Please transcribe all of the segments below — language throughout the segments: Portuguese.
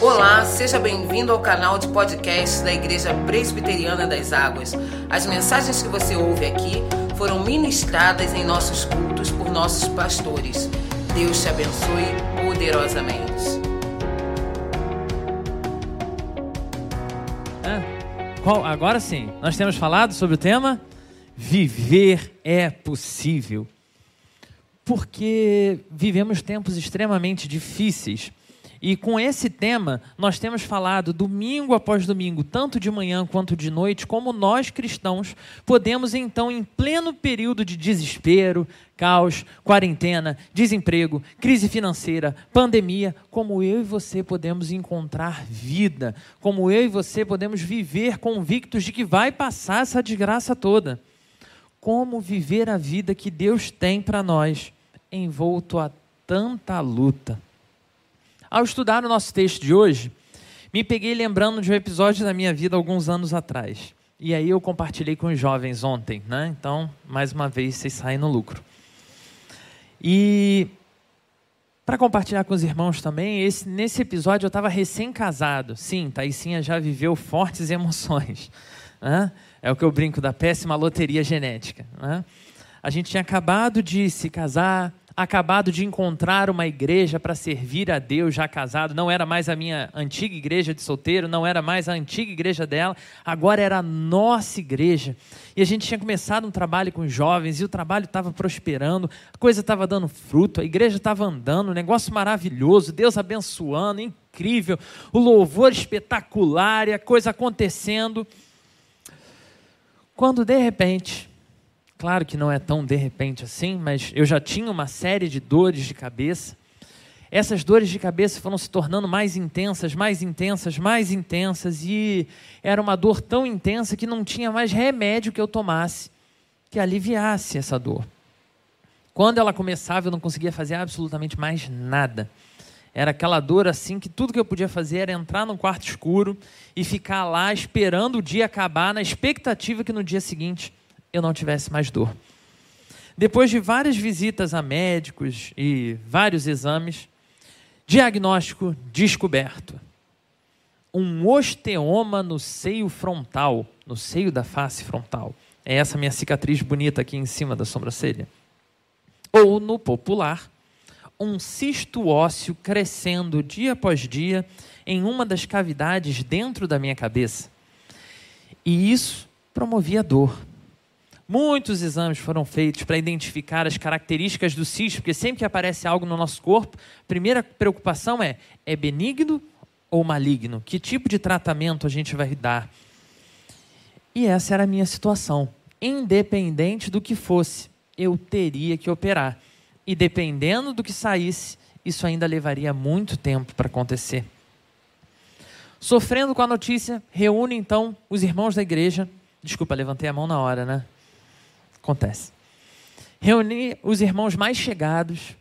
Olá, seja bem-vindo ao canal de podcast da Igreja Presbiteriana das Águas. As mensagens que você ouve aqui foram ministradas em nossos cultos por nossos pastores. Deus te abençoe poderosamente. Agora sim, nós temos falado sobre o tema Viver é possível. Porque vivemos tempos extremamente difíceis. E com esse tema, nós temos falado domingo após domingo, tanto de manhã quanto de noite, como nós cristãos podemos então, em pleno período de desespero, caos, quarentena, desemprego, crise financeira, pandemia, como eu e você podemos encontrar vida, como eu e você podemos viver convictos de que vai passar essa desgraça toda. Como viver a vida que Deus tem para nós, envolto a tanta luta. Ao estudar o nosso texto de hoje, me peguei lembrando de um episódio da minha vida alguns anos atrás. E aí eu compartilhei com os jovens ontem, né? Então, mais uma vez, vocês saem no lucro. E para compartilhar com os irmãos também, esse- nesse episódio eu estava recém-casado. Sim, Taicinha já viveu fortes emoções. né? É o que eu brinco da péssima loteria genética. né? A gente tinha acabado de se casar, acabado de encontrar uma igreja para servir a Deus já casado. Não era mais a minha antiga igreja de solteiro, não era mais a antiga igreja dela, agora era a nossa igreja. E a gente tinha começado um trabalho com jovens e o trabalho estava prosperando, a coisa estava dando fruto, a igreja estava andando, um negócio maravilhoso, Deus abençoando, incrível, o louvor espetacular e a coisa acontecendo. Quando de repente, claro que não é tão de repente assim, mas eu já tinha uma série de dores de cabeça. Essas dores de cabeça foram se tornando mais intensas, mais intensas, mais intensas, e era uma dor tão intensa que não tinha mais remédio que eu tomasse que aliviasse essa dor. Quando ela começava, eu não conseguia fazer absolutamente mais nada. Era aquela dor assim que tudo que eu podia fazer era entrar num quarto escuro e ficar lá esperando o dia acabar, na expectativa que no dia seguinte eu não tivesse mais dor. Depois de várias visitas a médicos e vários exames, diagnóstico descoberto: um osteoma no seio frontal, no seio da face frontal. É essa minha cicatriz bonita aqui em cima da sobrancelha. Ou, no popular, um cisto ósseo crescendo dia após dia em uma das cavidades dentro da minha cabeça. E isso promovia dor. Muitos exames foram feitos para identificar as características do cisto, porque sempre que aparece algo no nosso corpo, a primeira preocupação é: é benigno ou maligno? Que tipo de tratamento a gente vai dar? E essa era a minha situação. Independente do que fosse, eu teria que operar. E dependendo do que saísse, isso ainda levaria muito tempo para acontecer. Sofrendo com a notícia, reúne então os irmãos da igreja. Desculpa, levantei a mão na hora, né? Acontece. Reuni os irmãos mais chegados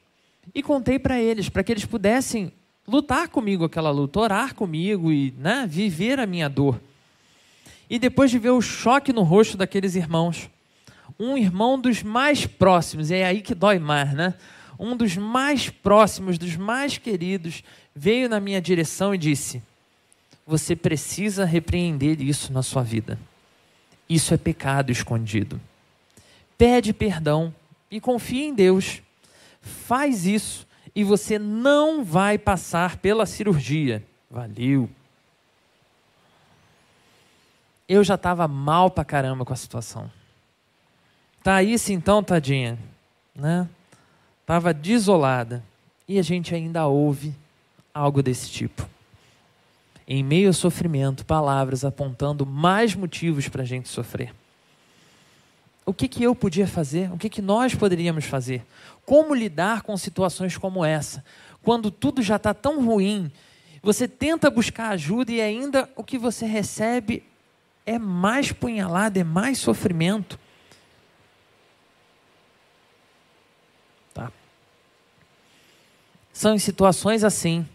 e contei para eles, para que eles pudessem lutar comigo aquela luta, orar comigo e né, viver a minha dor. E depois de ver o choque no rosto daqueles irmãos, um irmão dos mais próximos, é aí que dói mais, né? Um dos mais próximos, dos mais queridos, veio na minha direção e disse: Você precisa repreender isso na sua vida. Isso é pecado escondido. Pede perdão e confia em Deus. Faz isso e você não vai passar pela cirurgia. Valeu. Eu já estava mal pra caramba com a situação. Thaís, então, tadinha, né? Estava desolada. E a gente ainda ouve algo desse tipo. Em meio ao sofrimento, palavras apontando mais motivos para a gente sofrer. O que, que eu podia fazer? O que, que nós poderíamos fazer? Como lidar com situações como essa? Quando tudo já está tão ruim, você tenta buscar ajuda e ainda o que você recebe é mais punhalada, é mais sofrimento. Tá. São em situações assim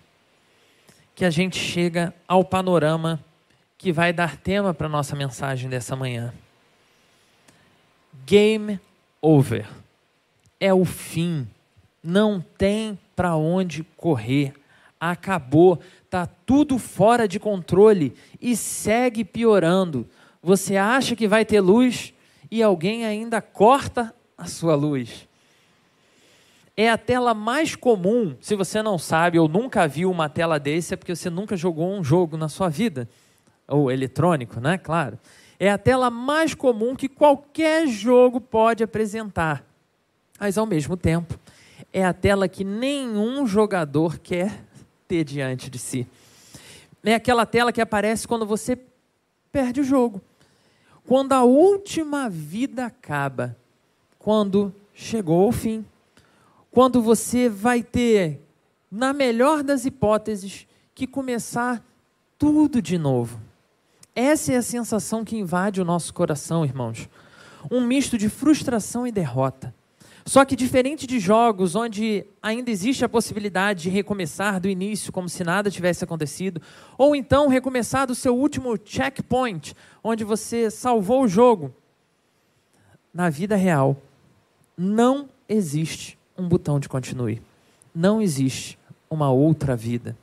que a gente chega ao panorama que vai dar tema para a nossa mensagem dessa manhã. Game over. É o fim. Não tem para onde correr. acabou, tá tudo fora de controle e segue piorando. Você acha que vai ter luz e alguém ainda corta a sua luz. É a tela mais comum, se você não sabe ou nunca viu uma tela desse, é porque você nunca jogou um jogo na sua vida, ou eletrônico, né? Claro. É a tela mais comum que qualquer jogo pode apresentar. Mas ao mesmo tempo, é a tela que nenhum jogador quer ter diante de si. É aquela tela que aparece quando você perde o jogo. Quando a última vida acaba, quando chegou ao fim, quando você vai ter, na melhor das hipóteses, que começar tudo de novo. Essa é a sensação que invade o nosso coração, irmãos. Um misto de frustração e derrota. Só que diferente de jogos onde ainda existe a possibilidade de recomeçar do início como se nada tivesse acontecido, ou então recomeçar do seu último checkpoint, onde você salvou o jogo, na vida real não existe um botão de continue. Não existe uma outra vida.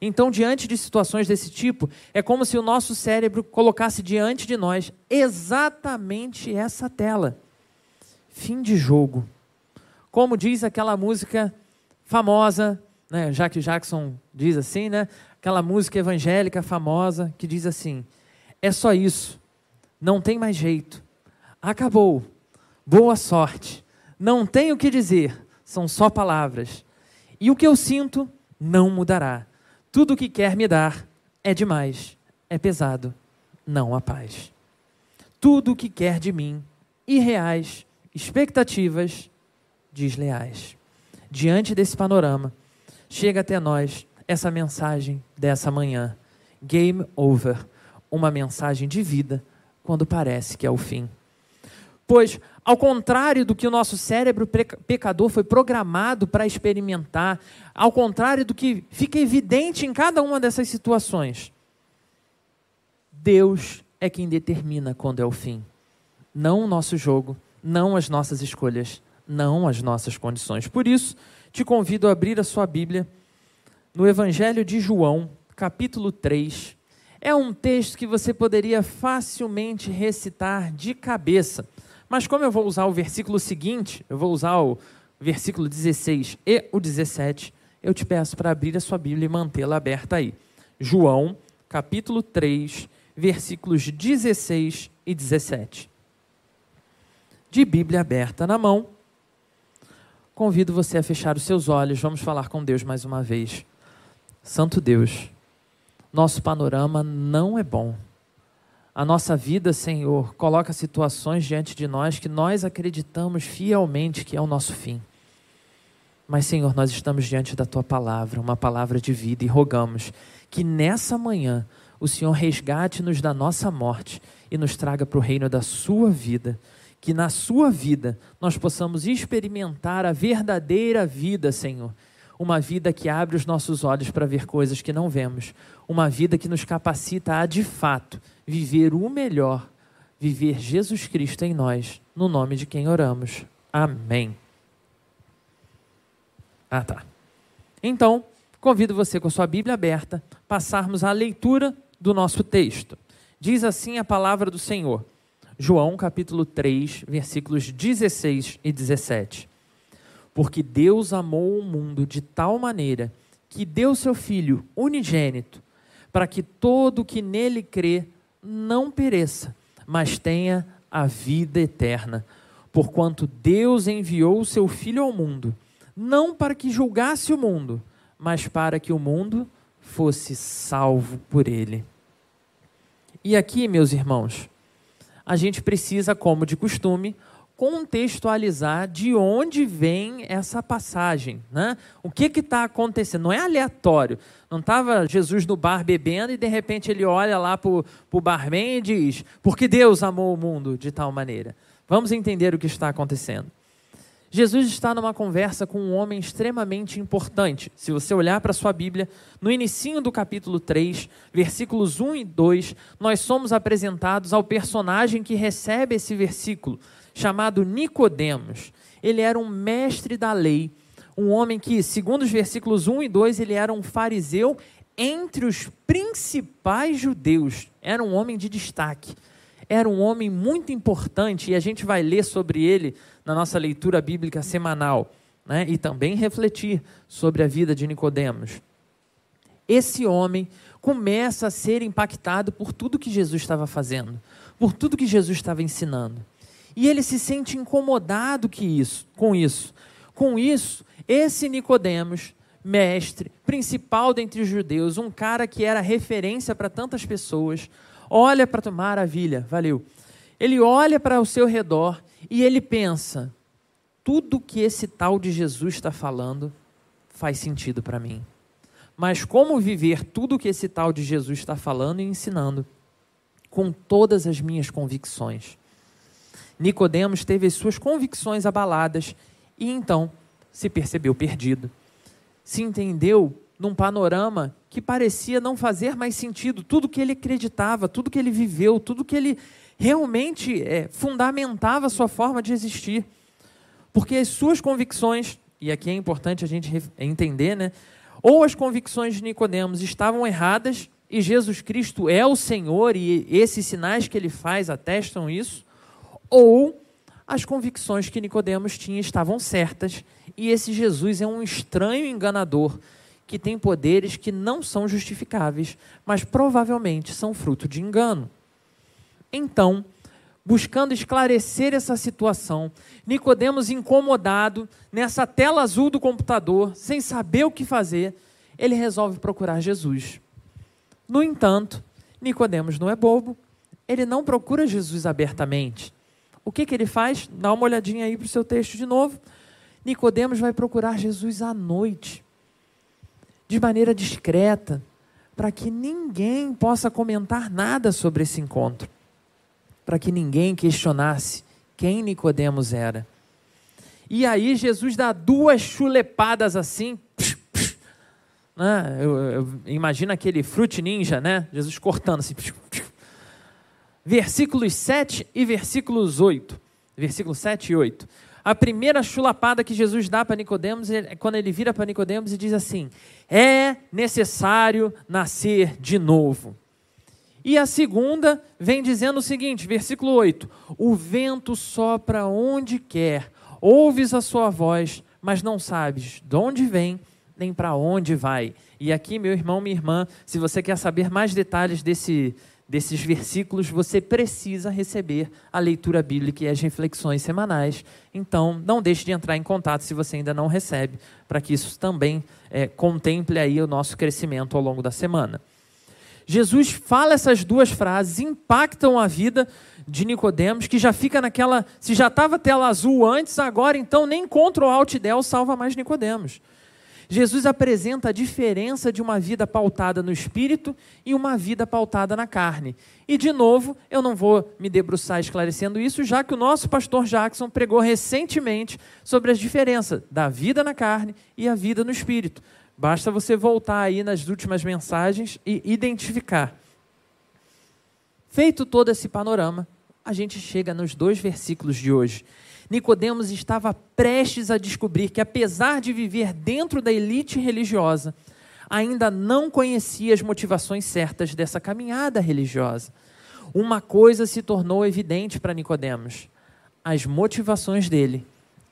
Então, diante de situações desse tipo, é como se o nosso cérebro colocasse diante de nós exatamente essa tela fim de jogo. Como diz aquela música famosa, né, Jack Jackson diz assim, né? Aquela música evangélica famosa que diz assim: é só isso, não tem mais jeito, acabou, boa sorte, não tenho o que dizer, são só palavras. E o que eu sinto não mudará. Tudo o que quer me dar é demais, é pesado, não há paz. Tudo o que quer de mim, irreais, expectativas desleais. Diante desse panorama, chega até nós essa mensagem dessa manhã. Game over. Uma mensagem de vida quando parece que é o fim. Pois, ao contrário do que o nosso cérebro pecador foi programado para experimentar, ao contrário do que fica evidente em cada uma dessas situações, Deus é quem determina quando é o fim. Não o nosso jogo, não as nossas escolhas, não as nossas condições. Por isso, te convido a abrir a sua Bíblia no Evangelho de João, capítulo 3. É um texto que você poderia facilmente recitar de cabeça, mas como eu vou usar o versículo seguinte, eu vou usar o versículo 16 e o 17, eu te peço para abrir a sua Bíblia e mantê-la aberta aí. João, capítulo 3, versículos 16 e 17 de Bíblia aberta na mão, convido você a fechar os seus olhos. Vamos falar com Deus mais uma vez. Santo Deus, nosso panorama não é bom. A nossa vida, Senhor, coloca situações diante de nós que nós acreditamos fielmente que é o nosso fim. Mas, Senhor, nós estamos diante da tua palavra, uma palavra de vida, e rogamos que nessa manhã o Senhor resgate-nos da nossa morte e nos traga para o reino da sua vida que na sua vida nós possamos experimentar a verdadeira vida, Senhor. Uma vida que abre os nossos olhos para ver coisas que não vemos. Uma vida que nos capacita a, de fato, viver o melhor, viver Jesus Cristo em nós, no nome de quem oramos. Amém. Ah, tá. Então, convido você com a sua Bíblia aberta, passarmos à leitura do nosso texto. Diz assim a palavra do Senhor. João capítulo 3, versículos 16 e 17. Porque Deus amou o mundo de tal maneira que deu seu Filho unigênito, para que todo que nele crê não pereça, mas tenha a vida eterna. Porquanto Deus enviou o seu Filho ao mundo, não para que julgasse o mundo, mas para que o mundo fosse salvo por ele. E aqui, meus irmãos, a gente precisa, como de costume, contextualizar de onde vem essa passagem, né? O que está acontecendo? Não é aleatório. Não estava Jesus no bar bebendo e de repente ele olha lá para o barman e diz: porque Deus amou o mundo de tal maneira. Vamos entender o que está acontecendo. Jesus está numa conversa com um homem extremamente importante. Se você olhar para a sua Bíblia, no início do capítulo 3, versículos 1 e 2, nós somos apresentados ao personagem que recebe esse versículo, chamado Nicodemos. Ele era um mestre da lei, um homem que, segundo os versículos 1 e 2, ele era um fariseu entre os principais judeus. Era um homem de destaque. Era um homem muito importante e a gente vai ler sobre ele na nossa leitura bíblica semanal, né? E também refletir sobre a vida de Nicodemos. Esse homem começa a ser impactado por tudo que Jesus estava fazendo, por tudo que Jesus estava ensinando. E ele se sente incomodado que isso, com isso. Com isso, esse Nicodemos, mestre, principal dentre os judeus, um cara que era referência para tantas pessoas, olha para maravilha, valeu. Ele olha para o seu redor e ele pensa: tudo que esse tal de Jesus está falando faz sentido para mim. Mas como viver tudo que esse tal de Jesus está falando e ensinando com todas as minhas convicções? Nicodemos teve as suas convicções abaladas e então se percebeu perdido. Se entendeu num panorama que parecia não fazer mais sentido. Tudo que ele acreditava, tudo que ele viveu, tudo que ele realmente é, fundamentava a sua forma de existir. Porque as suas convicções, e aqui é importante a gente entender, né? Ou as convicções de Nicodemos estavam erradas e Jesus Cristo é o Senhor e esses sinais que ele faz atestam isso, ou as convicções que Nicodemos tinha estavam certas e esse Jesus é um estranho enganador que tem poderes que não são justificáveis, mas provavelmente são fruto de engano. Então, buscando esclarecer essa situação, Nicodemos incomodado nessa tela azul do computador, sem saber o que fazer, ele resolve procurar Jesus. No entanto, Nicodemos não é bobo, ele não procura Jesus abertamente. O que, que ele faz? Dá uma olhadinha aí para o seu texto de novo. Nicodemos vai procurar Jesus à noite, de maneira discreta, para que ninguém possa comentar nada sobre esse encontro, para que ninguém questionasse quem Nicodemos era. E aí Jesus dá duas chulepadas assim. Né? eu, eu, imagina aquele frute ninja, né? Jesus cortando assim. Versículos 7 e versículos 8. Versículos 7 e 8. A primeira chulapada que Jesus dá para Nicodemos é quando ele vira para Nicodemos e diz assim: "É necessário nascer de novo". E a segunda vem dizendo o seguinte, versículo 8: O vento sopra onde quer, ouves a sua voz, mas não sabes de onde vem nem para onde vai. E aqui, meu irmão, minha irmã, se você quer saber mais detalhes desse, desses versículos, você precisa receber a leitura bíblica e as reflexões semanais. Então, não deixe de entrar em contato se você ainda não recebe, para que isso também é, contemple aí o nosso crescimento ao longo da semana. Jesus fala essas duas frases, impactam a vida de Nicodemos, que já fica naquela, se já estava tela azul antes, agora então nem Ctrl Alt Del salva mais Nicodemos. Jesus apresenta a diferença de uma vida pautada no espírito e uma vida pautada na carne. E, de novo, eu não vou me debruçar esclarecendo isso, já que o nosso pastor Jackson pregou recentemente sobre as diferenças da vida na carne e a vida no espírito. Basta você voltar aí nas últimas mensagens e identificar. Feito todo esse panorama, a gente chega nos dois versículos de hoje. Nicodemos estava prestes a descobrir que, apesar de viver dentro da elite religiosa, ainda não conhecia as motivações certas dessa caminhada religiosa. Uma coisa se tornou evidente para Nicodemos: as motivações dele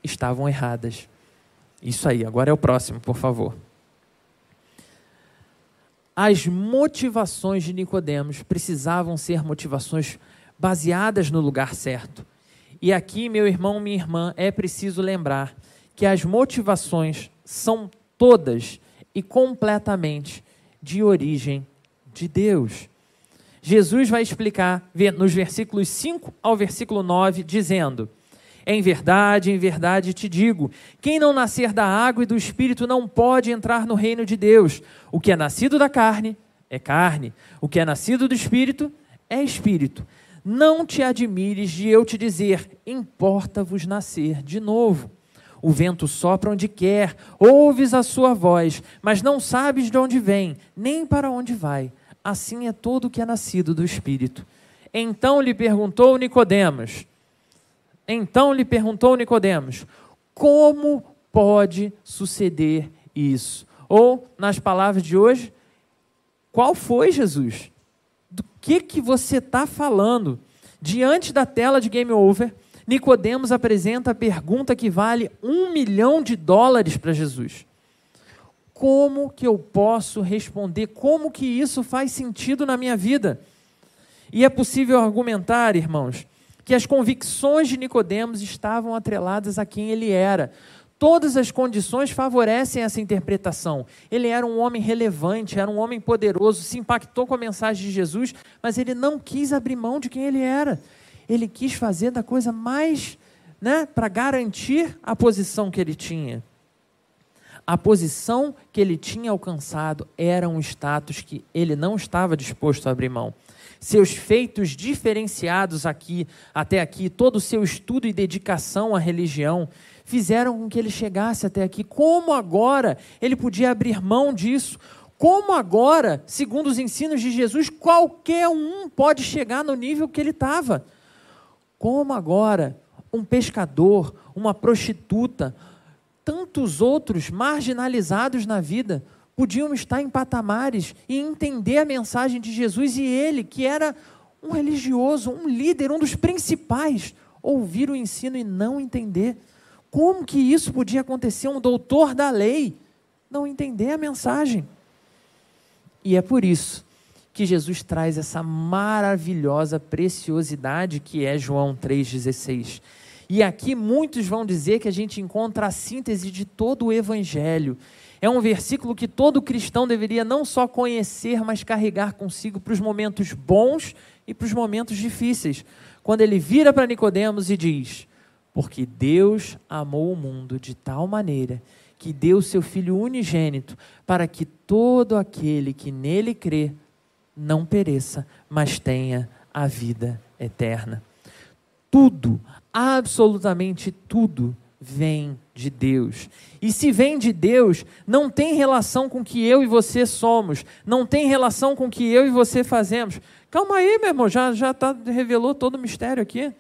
estavam erradas. Isso aí, agora é o próximo, por favor. As motivações de Nicodemos precisavam ser motivações baseadas no lugar certo e aqui, meu irmão, minha irmã, é preciso lembrar que as motivações são todas e completamente de origem de Deus. Jesus vai explicar nos versículos 5 ao versículo 9, dizendo: Em verdade, em verdade te digo: quem não nascer da água e do espírito não pode entrar no reino de Deus. O que é nascido da carne é carne, o que é nascido do espírito é espírito. Não te admires de eu te dizer: importa-vos nascer de novo. O vento sopra onde quer, ouves a sua voz, mas não sabes de onde vem, nem para onde vai. Assim é todo o que é nascido do Espírito. Então lhe perguntou Nicodemos. Então lhe perguntou Nicodemos: Como pode suceder isso? Ou, nas palavras de hoje, qual foi Jesus? Que, que você está falando? Diante da tela de Game Over, Nicodemos apresenta a pergunta que vale um milhão de dólares para Jesus. Como que eu posso responder? Como que isso faz sentido na minha vida? E é possível argumentar, irmãos, que as convicções de Nicodemos estavam atreladas a quem ele era. Todas as condições favorecem essa interpretação. Ele era um homem relevante, era um homem poderoso, se impactou com a mensagem de Jesus, mas ele não quis abrir mão de quem ele era ele quis fazer da coisa mais, né, para garantir a posição que ele tinha. A posição que ele tinha alcançado era um status que ele não estava disposto a abrir mão. Seus feitos diferenciados aqui, até aqui, todo o seu estudo e dedicação à religião, fizeram com que ele chegasse até aqui. Como agora ele podia abrir mão disso? Como agora, segundo os ensinos de Jesus, qualquer um pode chegar no nível que ele estava? Como agora um pescador, uma prostituta, tantos outros marginalizados na vida podiam estar em patamares e entender a mensagem de Jesus e ele, que era um religioso, um líder, um dos principais, ouvir o ensino e não entender. Como que isso podia acontecer? Um doutor da lei não entender a mensagem. E é por isso que Jesus traz essa maravilhosa preciosidade que é João 3,16. E aqui muitos vão dizer que a gente encontra a síntese de todo o Evangelho. É um versículo que todo cristão deveria não só conhecer, mas carregar consigo para os momentos bons e para os momentos difíceis. Quando ele vira para Nicodemos e diz: Porque Deus amou o mundo de tal maneira que deu seu Filho unigênito, para que todo aquele que nele crê não pereça, mas tenha a vida eterna. Tudo, absolutamente tudo, vem de Deus. E se vem de Deus, não tem relação com o que eu e você somos, não tem relação com o que eu e você fazemos. Calma aí, meu irmão, já, já tá, revelou todo o mistério aqui.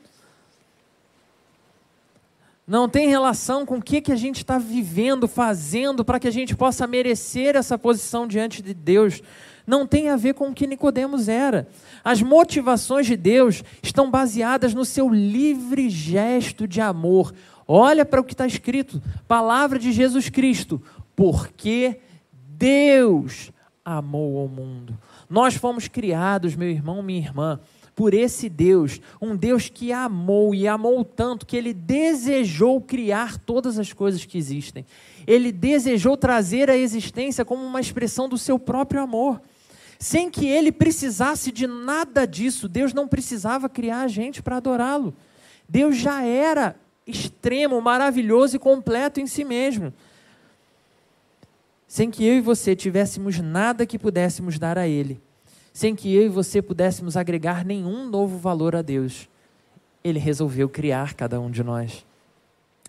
Não tem relação com o que, que a gente está vivendo, fazendo, para que a gente possa merecer essa posição diante de Deus não tem a ver com o que Nicodemos era. As motivações de Deus estão baseadas no seu livre gesto de amor. Olha para o que está escrito, palavra de Jesus Cristo, porque Deus amou ao mundo. Nós fomos criados, meu irmão, minha irmã, por esse Deus, um Deus que amou e amou tanto que ele desejou criar todas as coisas que existem. Ele desejou trazer a existência como uma expressão do seu próprio amor sem que ele precisasse de nada disso. Deus não precisava criar a gente para adorá-lo. Deus já era extremo, maravilhoso e completo em si mesmo. Sem que eu e você tivéssemos nada que pudéssemos dar a Ele, sem que eu e você pudéssemos agregar nenhum novo valor a Deus, Ele resolveu criar cada um de nós.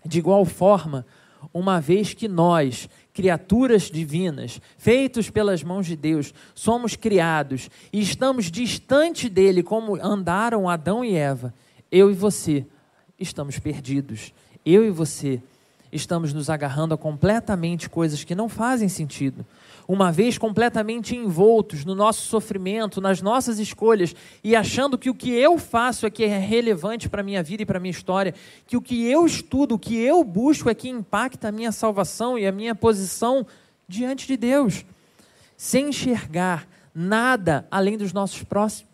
De igual forma, uma vez que nós, criaturas divinas, feitos pelas mãos de Deus, somos criados e estamos distante dele, como andaram Adão e Eva, eu e você estamos perdidos. Eu e você estamos nos agarrando a completamente coisas que não fazem sentido uma vez completamente envoltos no nosso sofrimento, nas nossas escolhas e achando que o que eu faço é que é relevante para a minha vida e para a minha história, que o que eu estudo, o que eu busco é que impacta a minha salvação e a minha posição diante de Deus, sem enxergar nada além dos nossos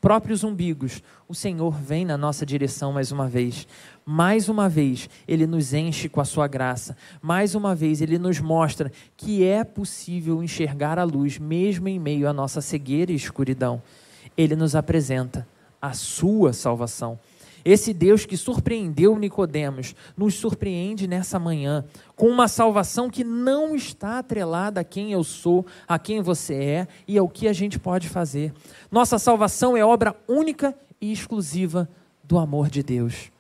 próprios umbigos, o Senhor vem na nossa direção mais uma vez. Mais uma vez, Ele nos enche com a Sua graça. Mais uma vez, Ele nos mostra que é possível enxergar a luz, mesmo em meio à nossa cegueira e escuridão. Ele nos apresenta a Sua salvação. Esse Deus que surpreendeu Nicodemos nos surpreende nessa manhã com uma salvação que não está atrelada a quem eu sou, a quem você é e ao que a gente pode fazer. Nossa salvação é obra única e exclusiva do amor de Deus.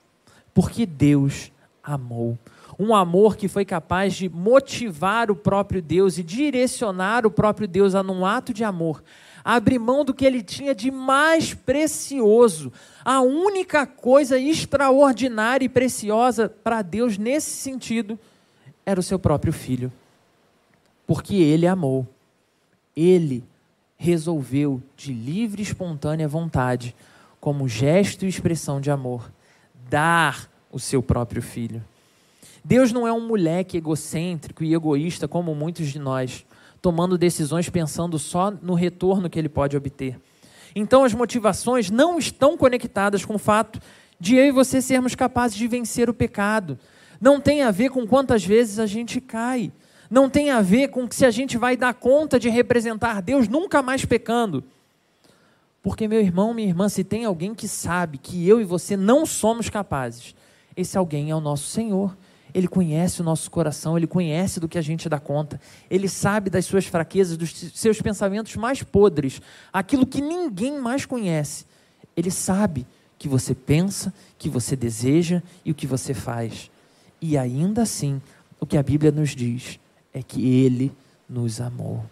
Porque Deus amou. Um amor que foi capaz de motivar o próprio Deus e direcionar o próprio Deus a num ato de amor abrir mão do que ele tinha de mais precioso. A única coisa extraordinária e preciosa para Deus nesse sentido era o seu próprio filho. Porque ele amou. Ele resolveu, de livre e espontânea vontade, como gesto e expressão de amor, dar o seu próprio filho. Deus não é um moleque egocêntrico e egoísta como muitos de nós, tomando decisões pensando só no retorno que ele pode obter. Então as motivações não estão conectadas com o fato de eu e você sermos capazes de vencer o pecado. Não tem a ver com quantas vezes a gente cai. Não tem a ver com se a gente vai dar conta de representar Deus nunca mais pecando. Porque, meu irmão, minha irmã, se tem alguém que sabe que eu e você não somos capazes, esse alguém é o nosso Senhor. Ele conhece o nosso coração, ele conhece do que a gente dá conta, ele sabe das suas fraquezas, dos seus pensamentos mais podres, aquilo que ninguém mais conhece. Ele sabe que você pensa, que você deseja e o que você faz. E ainda assim, o que a Bíblia nos diz é que ele nos amou.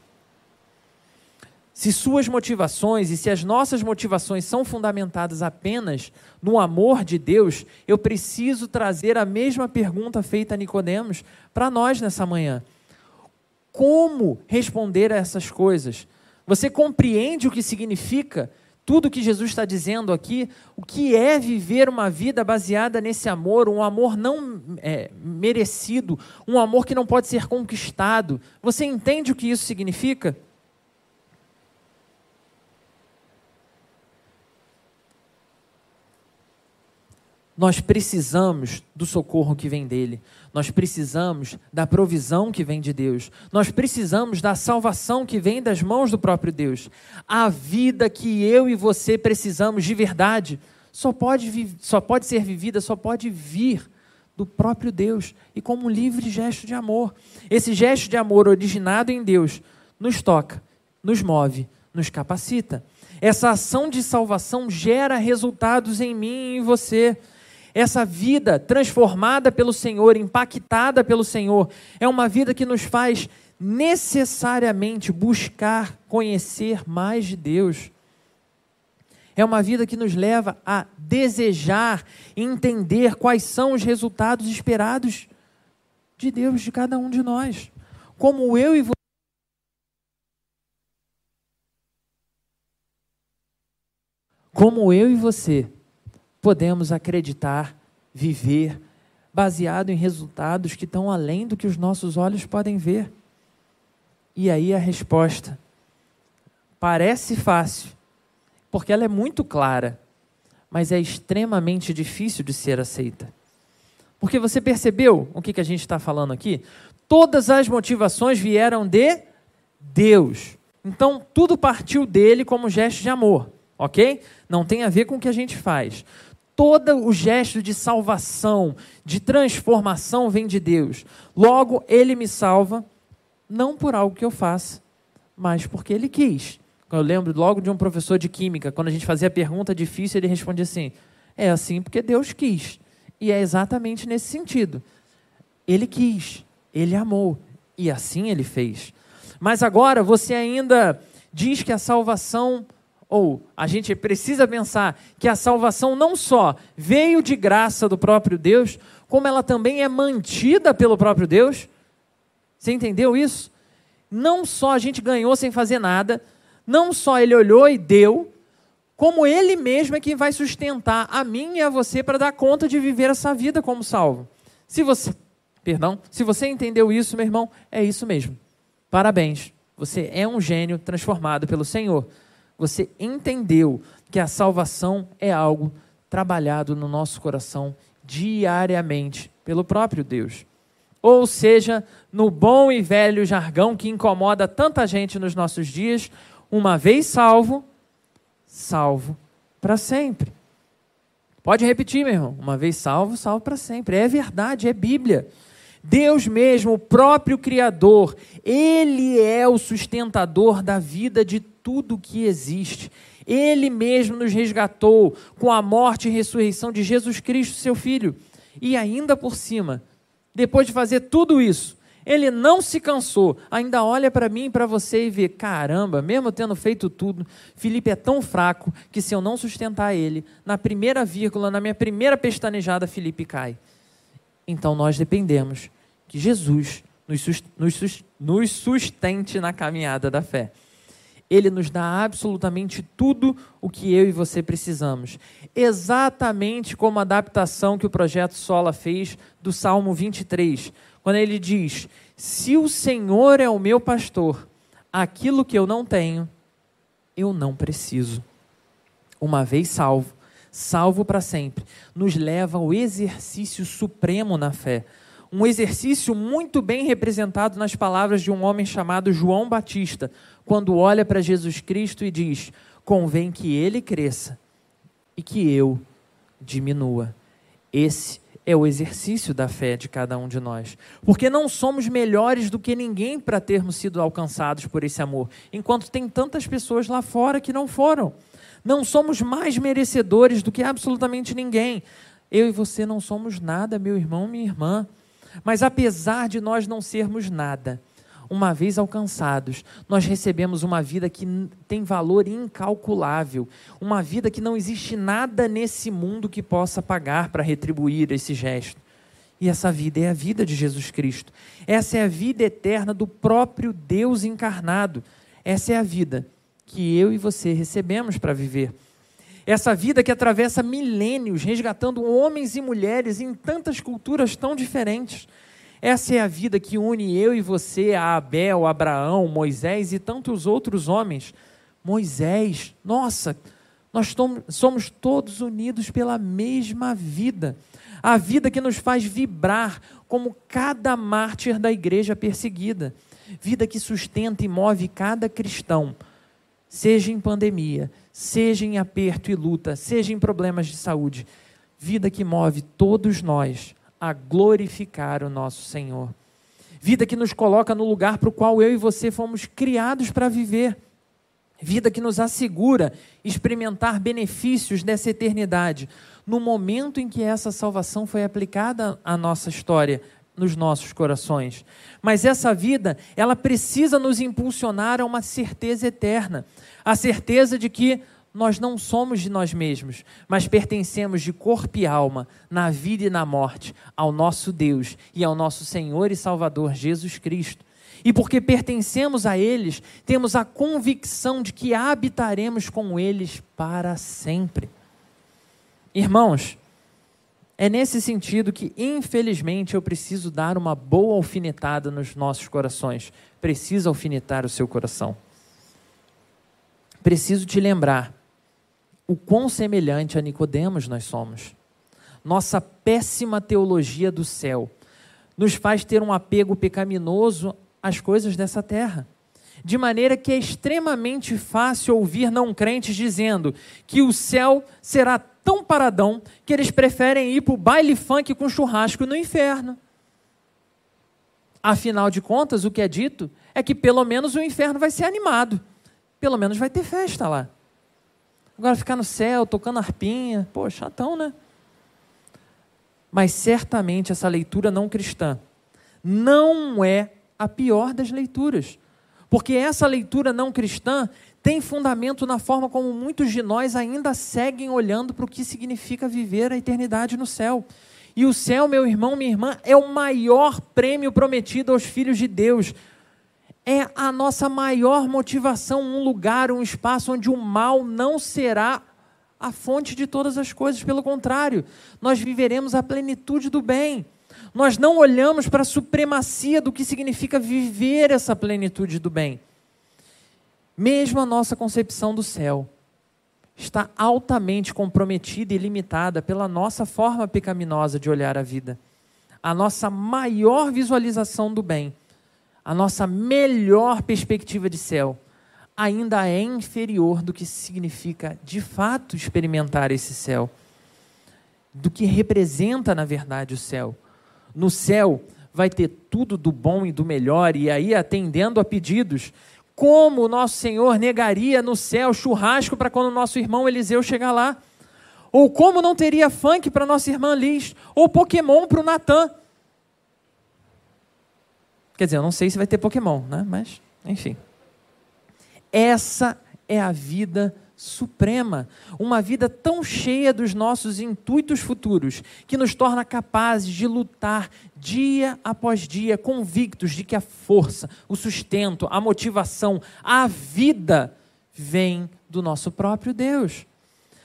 Se suas motivações e se as nossas motivações são fundamentadas apenas no amor de Deus, eu preciso trazer a mesma pergunta feita a Nicodemos para nós nessa manhã. Como responder a essas coisas? Você compreende o que significa tudo que Jesus está dizendo aqui? O que é viver uma vida baseada nesse amor, um amor não é, merecido, um amor que não pode ser conquistado? Você entende o que isso significa? Nós precisamos do socorro que vem dele. Nós precisamos da provisão que vem de Deus. Nós precisamos da salvação que vem das mãos do próprio Deus. A vida que eu e você precisamos de verdade só pode, só pode ser vivida, só pode vir do próprio Deus e como um livre gesto de amor. Esse gesto de amor originado em Deus nos toca, nos move, nos capacita. Essa ação de salvação gera resultados em mim e em você. Essa vida transformada pelo Senhor, impactada pelo Senhor, é uma vida que nos faz necessariamente buscar conhecer mais de Deus. É uma vida que nos leva a desejar entender quais são os resultados esperados de Deus, de cada um de nós. Como eu e você. Como eu e você podemos acreditar, viver, baseado em resultados que estão além do que os nossos olhos podem ver. E aí a resposta parece fácil, porque ela é muito clara, mas é extremamente difícil de ser aceita. Porque você percebeu o que, que a gente está falando aqui? Todas as motivações vieram de Deus. Então, tudo partiu dele como gesto de amor, ok? Não tem a ver com o que a gente faz todo o gesto de salvação, de transformação vem de Deus. Logo, Ele me salva, não por algo que eu faça, mas porque Ele quis. Eu lembro logo de um professor de química, quando a gente fazia pergunta difícil, ele respondia assim: é assim porque Deus quis. E é exatamente nesse sentido. Ele quis, ele amou, e assim ele fez. Mas agora você ainda diz que a salvação ou a gente precisa pensar que a salvação não só veio de graça do próprio Deus, como ela também é mantida pelo próprio Deus. Você entendeu isso? Não só a gente ganhou sem fazer nada, não só ele olhou e deu, como ele mesmo é quem vai sustentar a mim e a você para dar conta de viver essa vida como salvo. Se você, perdão, se você entendeu isso, meu irmão, é isso mesmo. Parabéns. Você é um gênio transformado pelo Senhor você entendeu que a salvação é algo trabalhado no nosso coração diariamente pelo próprio Deus. Ou seja, no bom e velho jargão que incomoda tanta gente nos nossos dias, uma vez salvo, salvo para sempre. Pode repetir, meu irmão. Uma vez salvo, salvo para sempre. É verdade, é Bíblia. Deus mesmo, o próprio Criador, Ele é o sustentador da vida de tudo que existe. Ele mesmo nos resgatou com a morte e ressurreição de Jesus Cristo, seu Filho. E ainda por cima, depois de fazer tudo isso, ele não se cansou, ainda olha para mim e para você e vê: caramba, mesmo tendo feito tudo, Felipe é tão fraco que se eu não sustentar ele, na primeira vírgula, na minha primeira pestanejada, Felipe cai. Então nós dependemos que Jesus nos sustente na caminhada da fé. Ele nos dá absolutamente tudo o que eu e você precisamos. Exatamente como a adaptação que o projeto Sola fez do Salmo 23, quando ele diz: Se o Senhor é o meu pastor, aquilo que eu não tenho, eu não preciso. Uma vez salvo, salvo para sempre, nos leva ao exercício supremo na fé. Um exercício muito bem representado nas palavras de um homem chamado João Batista, quando olha para Jesus Cristo e diz: Convém que ele cresça e que eu diminua. Esse é o exercício da fé de cada um de nós. Porque não somos melhores do que ninguém para termos sido alcançados por esse amor, enquanto tem tantas pessoas lá fora que não foram. Não somos mais merecedores do que absolutamente ninguém. Eu e você não somos nada, meu irmão, minha irmã. Mas apesar de nós não sermos nada, uma vez alcançados, nós recebemos uma vida que tem valor incalculável, uma vida que não existe nada nesse mundo que possa pagar para retribuir esse gesto. E essa vida é a vida de Jesus Cristo. Essa é a vida eterna do próprio Deus encarnado. Essa é a vida que eu e você recebemos para viver. Essa vida que atravessa milênios, resgatando homens e mulheres em tantas culturas tão diferentes essa é a vida que une eu e você a Abel, Abraão, Moisés e tantos outros homens. Moisés, nossa, nós somos todos unidos pela mesma vida. A vida que nos faz vibrar como cada mártir da igreja perseguida. Vida que sustenta e move cada cristão, seja em pandemia, seja em aperto e luta, seja em problemas de saúde. Vida que move todos nós a glorificar o nosso Senhor. Vida que nos coloca no lugar para o qual eu e você fomos criados para viver. Vida que nos assegura experimentar benefícios dessa eternidade no momento em que essa salvação foi aplicada à nossa história, nos nossos corações. Mas essa vida, ela precisa nos impulsionar a uma certeza eterna, a certeza de que nós não somos de nós mesmos, mas pertencemos de corpo e alma, na vida e na morte, ao nosso Deus e ao nosso Senhor e Salvador Jesus Cristo. E porque pertencemos a eles, temos a convicção de que habitaremos com eles para sempre. Irmãos, é nesse sentido que, infelizmente, eu preciso dar uma boa alfinetada nos nossos corações. Preciso alfinetar o seu coração. Preciso te lembrar o quão semelhante a Nicodemos nós somos. Nossa péssima teologia do céu nos faz ter um apego pecaminoso às coisas dessa terra. De maneira que é extremamente fácil ouvir não crentes dizendo que o céu será tão paradão que eles preferem ir para o baile funk com churrasco no inferno. Afinal de contas, o que é dito é que pelo menos o inferno vai ser animado, pelo menos vai ter festa lá. Agora ficar no céu, tocando arpinha, pô, chatão, né? Mas certamente essa leitura não cristã não é a pior das leituras. Porque essa leitura não cristã tem fundamento na forma como muitos de nós ainda seguem olhando para o que significa viver a eternidade no céu. E o céu, meu irmão, minha irmã, é o maior prêmio prometido aos filhos de Deus é a nossa maior motivação, um lugar, um espaço onde o mal não será a fonte de todas as coisas, pelo contrário, nós viveremos a plenitude do bem. Nós não olhamos para a supremacia do que significa viver essa plenitude do bem. Mesmo a nossa concepção do céu está altamente comprometida e limitada pela nossa forma pecaminosa de olhar a vida. A nossa maior visualização do bem a nossa melhor perspectiva de céu ainda é inferior do que significa de fato experimentar esse céu, do que representa na verdade o céu. No céu vai ter tudo do bom e do melhor, e aí atendendo a pedidos. Como o nosso Senhor negaria no céu churrasco para quando o nosso irmão Eliseu chegar lá? Ou como não teria funk para nossa irmã Liz? Ou Pokémon para o Natan? Quer dizer, eu não sei se vai ter Pokémon, né? Mas, enfim. Essa é a vida suprema, uma vida tão cheia dos nossos intuitos futuros, que nos torna capazes de lutar dia após dia, convictos de que a força, o sustento, a motivação, a vida vem do nosso próprio Deus.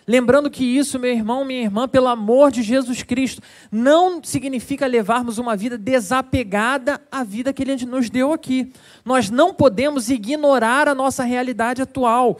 Lembrando que isso, meu irmão, minha irmã, pelo amor de Jesus Cristo, não significa levarmos uma vida desapegada à vida que Ele nos deu aqui. Nós não podemos ignorar a nossa realidade atual.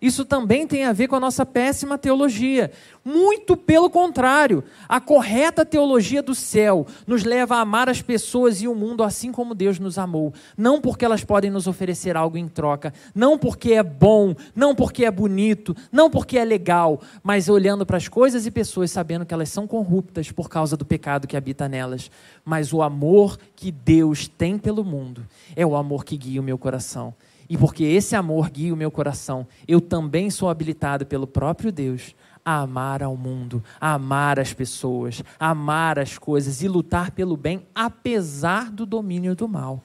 Isso também tem a ver com a nossa péssima teologia. Muito pelo contrário, a correta teologia do céu nos leva a amar as pessoas e o mundo assim como Deus nos amou. Não porque elas podem nos oferecer algo em troca, não porque é bom, não porque é bonito, não porque é legal, mas olhando para as coisas e pessoas sabendo que elas são corruptas por causa do pecado que habita nelas. Mas o amor que Deus tem pelo mundo é o amor que guia o meu coração. E porque esse amor guia o meu coração, eu também sou habilitado pelo próprio Deus a amar ao mundo, a amar as pessoas, a amar as coisas e lutar pelo bem, apesar do domínio do mal.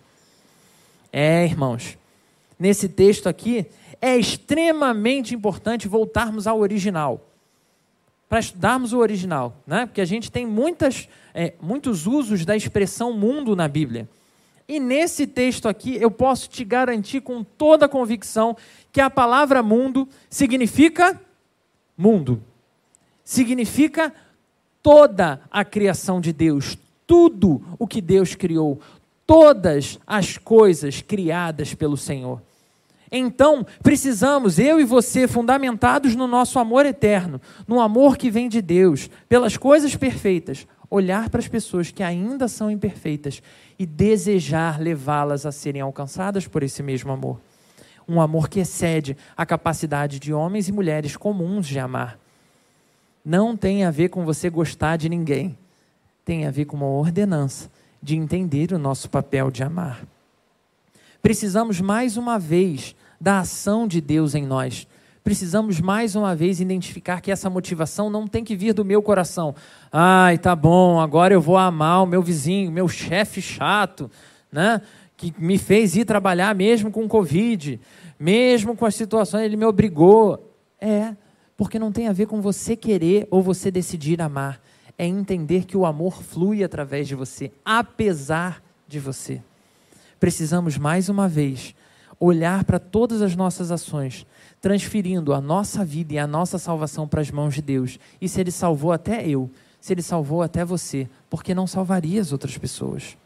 É, irmãos, nesse texto aqui, é extremamente importante voltarmos ao original. Para estudarmos o original, né? porque a gente tem muitas, é, muitos usos da expressão mundo na Bíblia. E nesse texto aqui, eu posso te garantir com toda a convicção que a palavra mundo significa mundo. Significa toda a criação de Deus, tudo o que Deus criou, todas as coisas criadas pelo Senhor. Então, precisamos, eu e você, fundamentados no nosso amor eterno, no amor que vem de Deus, pelas coisas perfeitas, olhar para as pessoas que ainda são imperfeitas e desejar levá-las a serem alcançadas por esse mesmo amor. Um amor que excede a capacidade de homens e mulheres comuns de amar. Não tem a ver com você gostar de ninguém, tem a ver com uma ordenança de entender o nosso papel de amar. Precisamos mais uma vez da ação de Deus em nós precisamos mais uma vez identificar que essa motivação não tem que vir do meu coração. Ai, tá bom, agora eu vou amar o meu vizinho, meu chefe chato, né? Que me fez ir trabalhar mesmo com Covid, mesmo com as situações, ele me obrigou. É, porque não tem a ver com você querer ou você decidir amar. É entender que o amor flui através de você, apesar de você. Precisamos mais uma vez olhar para todas as nossas ações transferindo a nossa vida e a nossa salvação para as mãos de Deus. E se Ele salvou até eu, se Ele salvou até você, por que não salvaria as outras pessoas?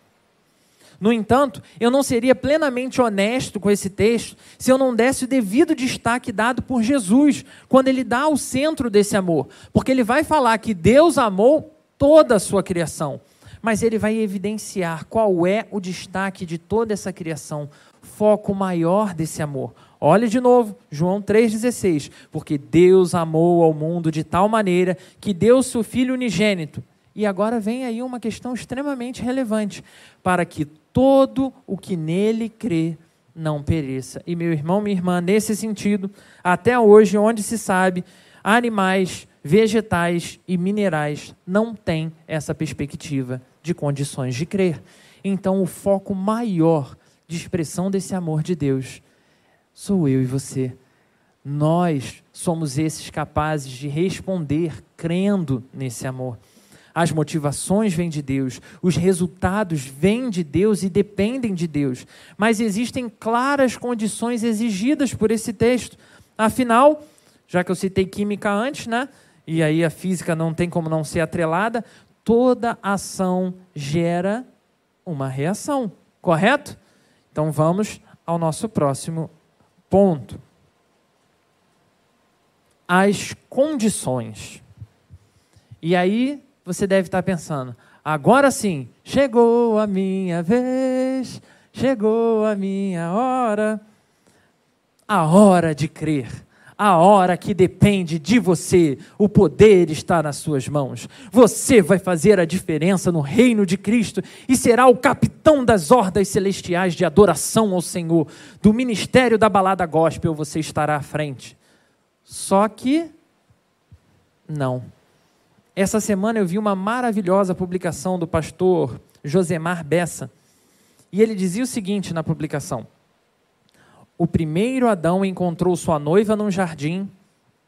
No entanto, eu não seria plenamente honesto com esse texto se eu não desse o devido destaque dado por Jesus, quando ele dá o centro desse amor. Porque ele vai falar que Deus amou toda a sua criação, mas ele vai evidenciar qual é o destaque de toda essa criação, foco maior desse amor. Olhe de novo, João 3,16. Porque Deus amou ao mundo de tal maneira que deu seu Filho unigênito. E agora vem aí uma questão extremamente relevante: para que todo o que nele crê não pereça. E meu irmão, minha irmã, nesse sentido, até hoje, onde se sabe, animais, vegetais e minerais não têm essa perspectiva de condições de crer. Então, o foco maior de expressão desse amor de Deus sou eu e você. Nós somos esses capazes de responder crendo nesse amor. As motivações vêm de Deus, os resultados vêm de Deus e dependem de Deus. Mas existem claras condições exigidas por esse texto. Afinal, já que eu citei química antes, né? E aí a física não tem como não ser atrelada, toda ação gera uma reação, correto? Então vamos ao nosso próximo ponto. As condições. E aí você deve estar pensando, agora sim, chegou a minha vez, chegou a minha hora, a hora de crer a hora que depende de você, o poder está nas suas mãos. Você vai fazer a diferença no reino de Cristo e será o capitão das hordas celestiais de adoração ao Senhor. Do ministério da balada gospel você estará à frente. Só que, não. Essa semana eu vi uma maravilhosa publicação do pastor Josemar Bessa. E ele dizia o seguinte na publicação: o primeiro Adão encontrou sua noiva num jardim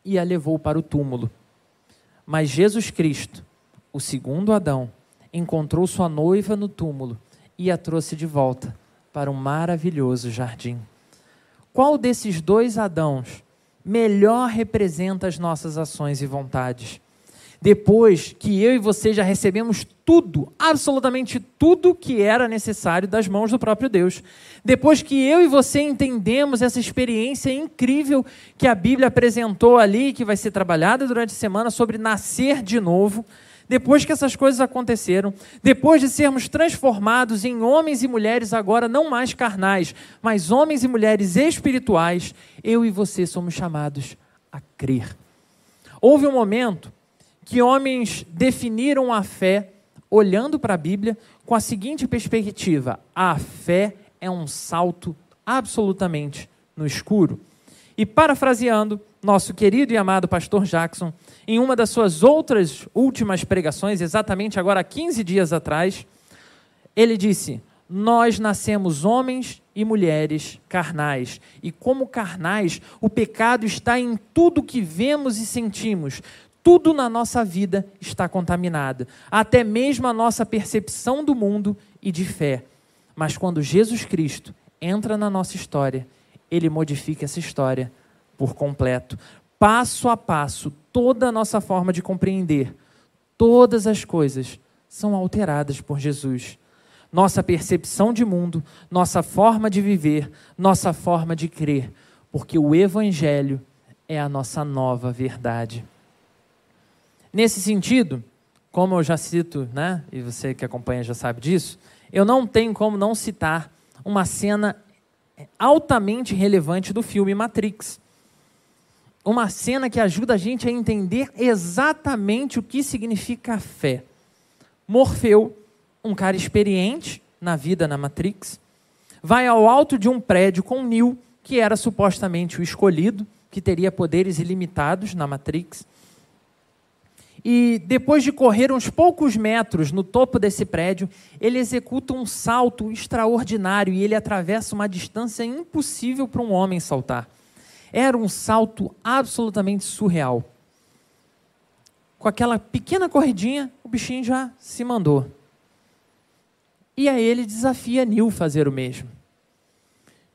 e a levou para o túmulo. Mas Jesus Cristo, o segundo Adão, encontrou sua noiva no túmulo e a trouxe de volta para um maravilhoso jardim. Qual desses dois Adãos melhor representa as nossas ações e vontades? Depois que eu e você já recebemos tudo, absolutamente tudo que era necessário das mãos do próprio Deus. Depois que eu e você entendemos essa experiência incrível que a Bíblia apresentou ali, que vai ser trabalhada durante a semana sobre nascer de novo, depois que essas coisas aconteceram, depois de sermos transformados em homens e mulheres agora não mais carnais, mas homens e mulheres espirituais, eu e você somos chamados a crer. Houve um momento que homens definiram a fé olhando para a Bíblia com a seguinte perspectiva: a fé é um salto absolutamente no escuro. E parafraseando nosso querido e amado pastor Jackson, em uma das suas outras últimas pregações, exatamente agora há 15 dias atrás, ele disse: Nós nascemos homens e mulheres carnais, e como carnais, o pecado está em tudo que vemos e sentimos. Tudo na nossa vida está contaminado, até mesmo a nossa percepção do mundo e de fé. Mas quando Jesus Cristo entra na nossa história, ele modifica essa história por completo. Passo a passo, toda a nossa forma de compreender, todas as coisas são alteradas por Jesus. Nossa percepção de mundo, nossa forma de viver, nossa forma de crer, porque o Evangelho é a nossa nova verdade. Nesse sentido, como eu já cito, né, e você que acompanha já sabe disso, eu não tenho como não citar uma cena altamente relevante do filme Matrix. Uma cena que ajuda a gente a entender exatamente o que significa fé. Morfeu, um cara experiente na vida na Matrix, vai ao alto de um prédio com Neo, que era supostamente o escolhido, que teria poderes ilimitados na Matrix e depois de correr uns poucos metros no topo desse prédio, ele executa um salto extraordinário e ele atravessa uma distância impossível para um homem saltar. Era um salto absolutamente surreal. Com aquela pequena corridinha, o bichinho já se mandou. E aí ele desafia Neo fazer o mesmo.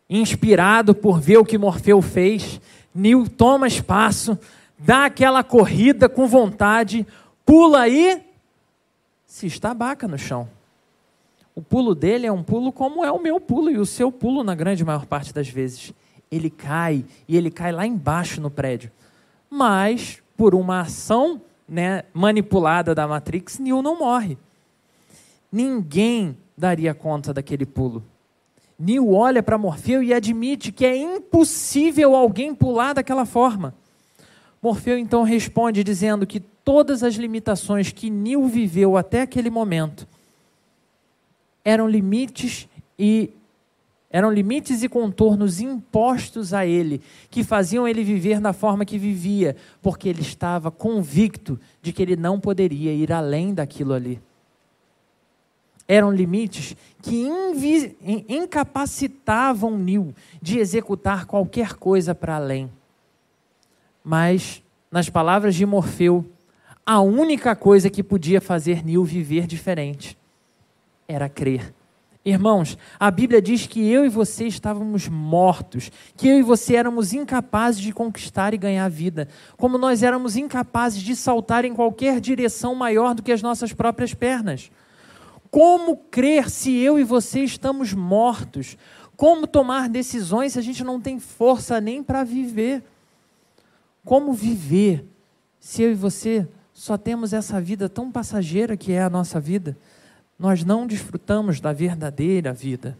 Inspirado por ver o que Morfeu fez, Neo toma espaço, dá aquela corrida com vontade, pula aí, se estabaca no chão. O pulo dele é um pulo como é o meu pulo e o seu pulo na grande maior parte das vezes. Ele cai e ele cai lá embaixo no prédio. Mas, por uma ação né, manipulada da Matrix, Neo não morre. Ninguém daria conta daquele pulo. Neo olha para Morfeu e admite que é impossível alguém pular daquela forma. Morfeu então responde dizendo que todas as limitações que Nil viveu até aquele momento eram limites e eram limites e contornos impostos a ele, que faziam ele viver da forma que vivia, porque ele estava convicto de que ele não poderia ir além daquilo ali. Eram limites que incapacitavam Nil de executar qualquer coisa para além. Mas, nas palavras de Morfeu, a única coisa que podia fazer Nil viver diferente era crer. Irmãos, a Bíblia diz que eu e você estávamos mortos, que eu e você éramos incapazes de conquistar e ganhar vida, como nós éramos incapazes de saltar em qualquer direção maior do que as nossas próprias pernas. Como crer se eu e você estamos mortos? Como tomar decisões se a gente não tem força nem para viver? Como viver se eu e você só temos essa vida tão passageira que é a nossa vida? Nós não desfrutamos da verdadeira vida.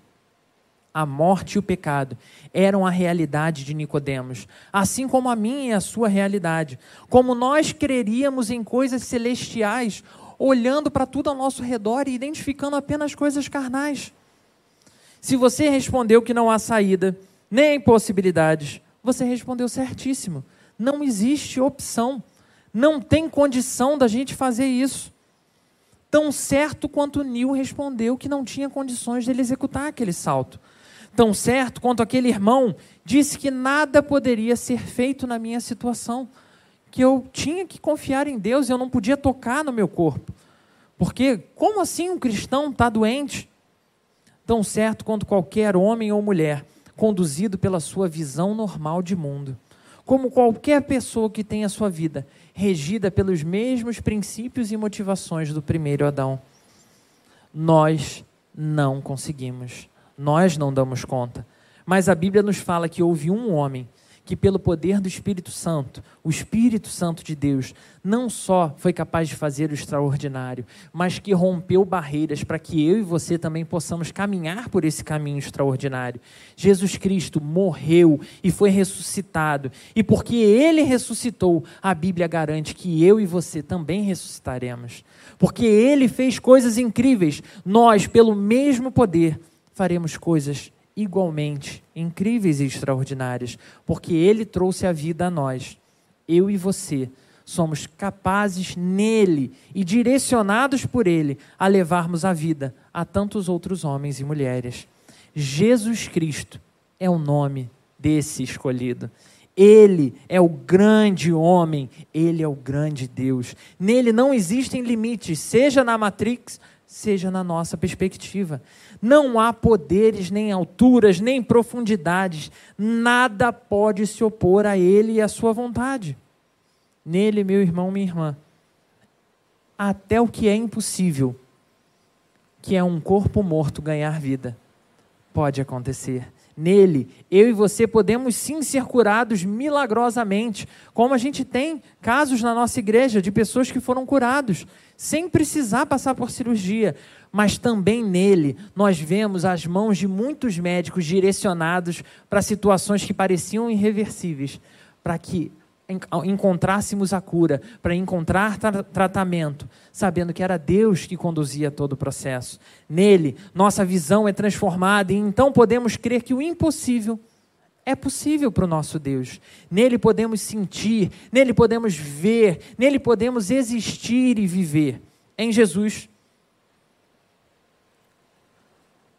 A morte e o pecado eram a realidade de Nicodemos, assim como a minha e a sua realidade. Como nós creríamos em coisas celestiais, olhando para tudo ao nosso redor e identificando apenas coisas carnais. Se você respondeu que não há saída, nem possibilidades, você respondeu certíssimo. Não existe opção. Não tem condição da gente fazer isso. Tão certo quanto Nil respondeu que não tinha condições de ele executar aquele salto. Tão certo quanto aquele irmão disse que nada poderia ser feito na minha situação. que eu tinha que confiar em Deus, eu não podia tocar no meu corpo. Porque como assim um cristão está doente? Tão certo quanto qualquer homem ou mulher, conduzido pela sua visão normal de mundo. Como qualquer pessoa que tem a sua vida regida pelos mesmos princípios e motivações do primeiro Adão. Nós não conseguimos, nós não damos conta. Mas a Bíblia nos fala que houve um homem que, pelo poder do Espírito Santo, o Espírito Santo de Deus, não só foi capaz de fazer o extraordinário, mas que rompeu barreiras para que eu e você também possamos caminhar por esse caminho extraordinário. Jesus Cristo morreu e foi ressuscitado, e porque ele ressuscitou, a Bíblia garante que eu e você também ressuscitaremos. Porque ele fez coisas incríveis, nós, pelo mesmo poder, faremos coisas igualmente incríveis e extraordinárias, porque Ele trouxe a vida a nós. Eu e você somos capazes nele e direcionados por Ele a levarmos a vida a tantos outros homens e mulheres. Jesus Cristo é o nome desse escolhido. Ele é o grande homem, ele é o grande Deus. Nele não existem limites, seja na Matrix, seja na nossa perspectiva. Não há poderes, nem alturas, nem profundidades, nada pode se opor a Ele e à Sua vontade. Nele, meu irmão, minha irmã, até o que é impossível, que é um corpo morto ganhar vida, pode acontecer. Nele, eu e você podemos sim ser curados milagrosamente, como a gente tem casos na nossa igreja de pessoas que foram curados sem precisar passar por cirurgia. Mas também nele nós vemos as mãos de muitos médicos direcionados para situações que pareciam irreversíveis, para que encontrássemos a cura, para encontrar tra tratamento, sabendo que era Deus que conduzia todo o processo. Nele, nossa visão é transformada e então podemos crer que o impossível é possível para o nosso Deus. Nele podemos sentir, nele podemos ver, nele podemos existir e viver. Em Jesus.